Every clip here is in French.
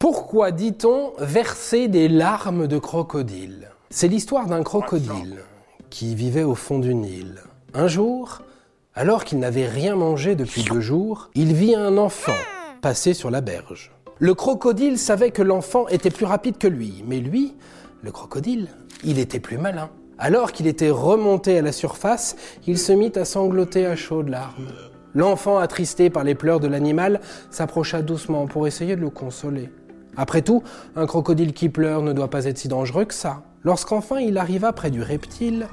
Pourquoi dit-on verser des larmes de crocodile? C'est l'histoire d'un crocodile qui vivait au fond du Nil. Un jour, alors qu'il n'avait rien mangé depuis deux jours, il vit un enfant passer sur la berge. Le crocodile savait que l'enfant était plus rapide que lui, mais lui, le crocodile, il était plus malin. Alors qu'il était remonté à la surface, il se mit à sangloter à chaudes larmes. L'enfant, attristé par les pleurs de l'animal, s'approcha doucement pour essayer de le consoler. Après tout, un crocodile qui pleure ne doit pas être si dangereux que ça. Lorsqu'enfin il arriva près du reptile,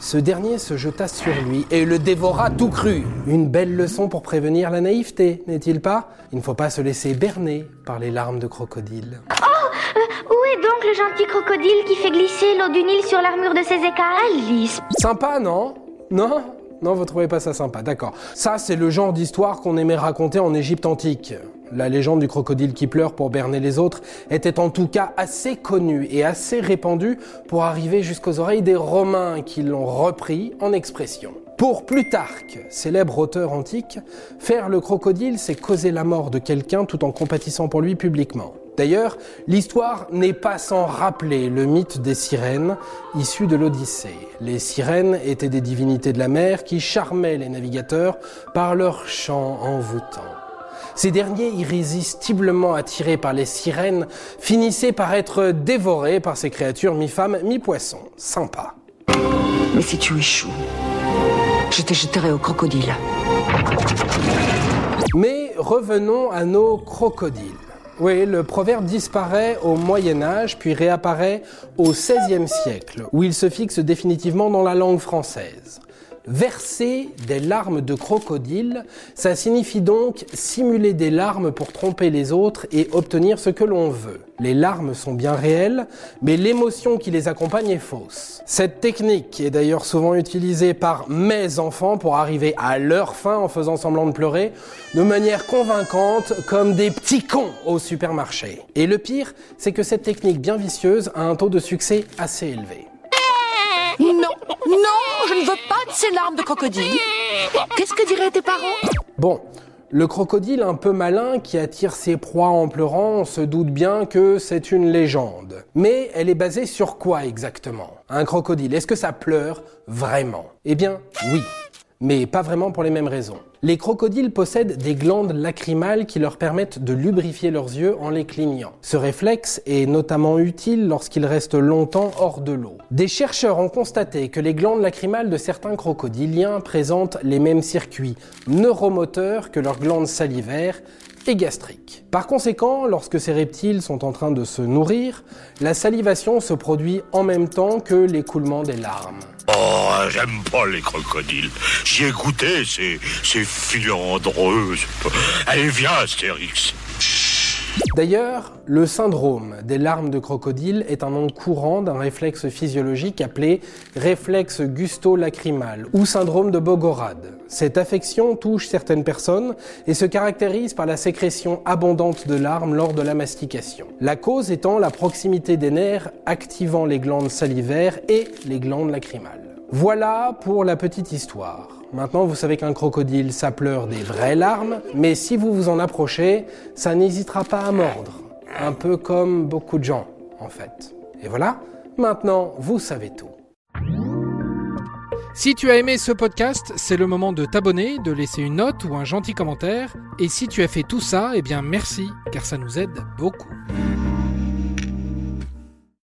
ce dernier se jeta sur lui et le dévora tout cru. Une belle leçon pour prévenir la naïveté, n'est-il pas? Il ne faut pas se laisser berner par les larmes de crocodile. Oh euh, Où est donc le gentil crocodile qui fait glisser l'eau du Nil sur l'armure de ses écailles? Alice Sympa, non? Non? Non, vous trouvez pas ça sympa, d'accord. Ça, c'est le genre d'histoire qu'on aimait raconter en Égypte antique. La légende du crocodile qui pleure pour berner les autres était en tout cas assez connue et assez répandue pour arriver jusqu'aux oreilles des Romains qui l'ont repris en expression. Pour Plutarque, célèbre auteur antique, faire le crocodile, c'est causer la mort de quelqu'un tout en compatissant pour lui publiquement. D'ailleurs, l'histoire n'est pas sans rappeler le mythe des sirènes issues de l'Odyssée. Les sirènes étaient des divinités de la mer qui charmaient les navigateurs par leurs chants envoûtants. Ces derniers, irrésistiblement attirés par les sirènes, finissaient par être dévorés par ces créatures mi-femmes, mi-poissons. Sympa. Mais si tu échoues, je te jeterai au crocodile. Mais revenons à nos crocodiles. Oui, le proverbe disparaît au Moyen Âge, puis réapparaît au XVIe siècle, où il se fixe définitivement dans la langue française. Verser des larmes de crocodile, ça signifie donc simuler des larmes pour tromper les autres et obtenir ce que l'on veut. Les larmes sont bien réelles, mais l'émotion qui les accompagne est fausse. Cette technique est d'ailleurs souvent utilisée par mes enfants pour arriver à leur fin en faisant semblant de pleurer de manière convaincante comme des petits cons au supermarché. Et le pire, c'est que cette technique bien vicieuse a un taux de succès assez élevé. Non, je ne veux pas de ces larmes de crocodile. Qu'est-ce que diraient tes parents? Bon, le crocodile un peu malin qui attire ses proies en pleurant, on se doute bien que c'est une légende. Mais elle est basée sur quoi exactement? Un crocodile, est-ce que ça pleure vraiment? Eh bien, oui mais pas vraiment pour les mêmes raisons. Les crocodiles possèdent des glandes lacrymales qui leur permettent de lubrifier leurs yeux en les clignant. Ce réflexe est notamment utile lorsqu'ils restent longtemps hors de l'eau. Des chercheurs ont constaté que les glandes lacrymales de certains crocodiliens présentent les mêmes circuits neuromoteurs que leurs glandes salivaires et gastriques. Par conséquent, lorsque ces reptiles sont en train de se nourrir, la salivation se produit en même temps que l'écoulement des larmes. Oh, j'aime pas les crocodiles. J'y ai goûté. Allez, viens, Astérix. D'ailleurs, le syndrome des larmes de crocodile est un nom courant d'un réflexe physiologique appelé réflexe gusto-lacrymal ou syndrome de Bogorad. Cette affection touche certaines personnes et se caractérise par la sécrétion abondante de larmes lors de la mastication. La cause étant la proximité des nerfs activant les glandes salivaires et les glandes lacrymales. Voilà pour la petite histoire. Maintenant, vous savez qu'un crocodile, ça pleure des vraies larmes, mais si vous vous en approchez, ça n'hésitera pas à mordre. Un peu comme beaucoup de gens, en fait. Et voilà, maintenant, vous savez tout. Si tu as aimé ce podcast, c'est le moment de t'abonner, de laisser une note ou un gentil commentaire. Et si tu as fait tout ça, eh bien merci, car ça nous aide beaucoup.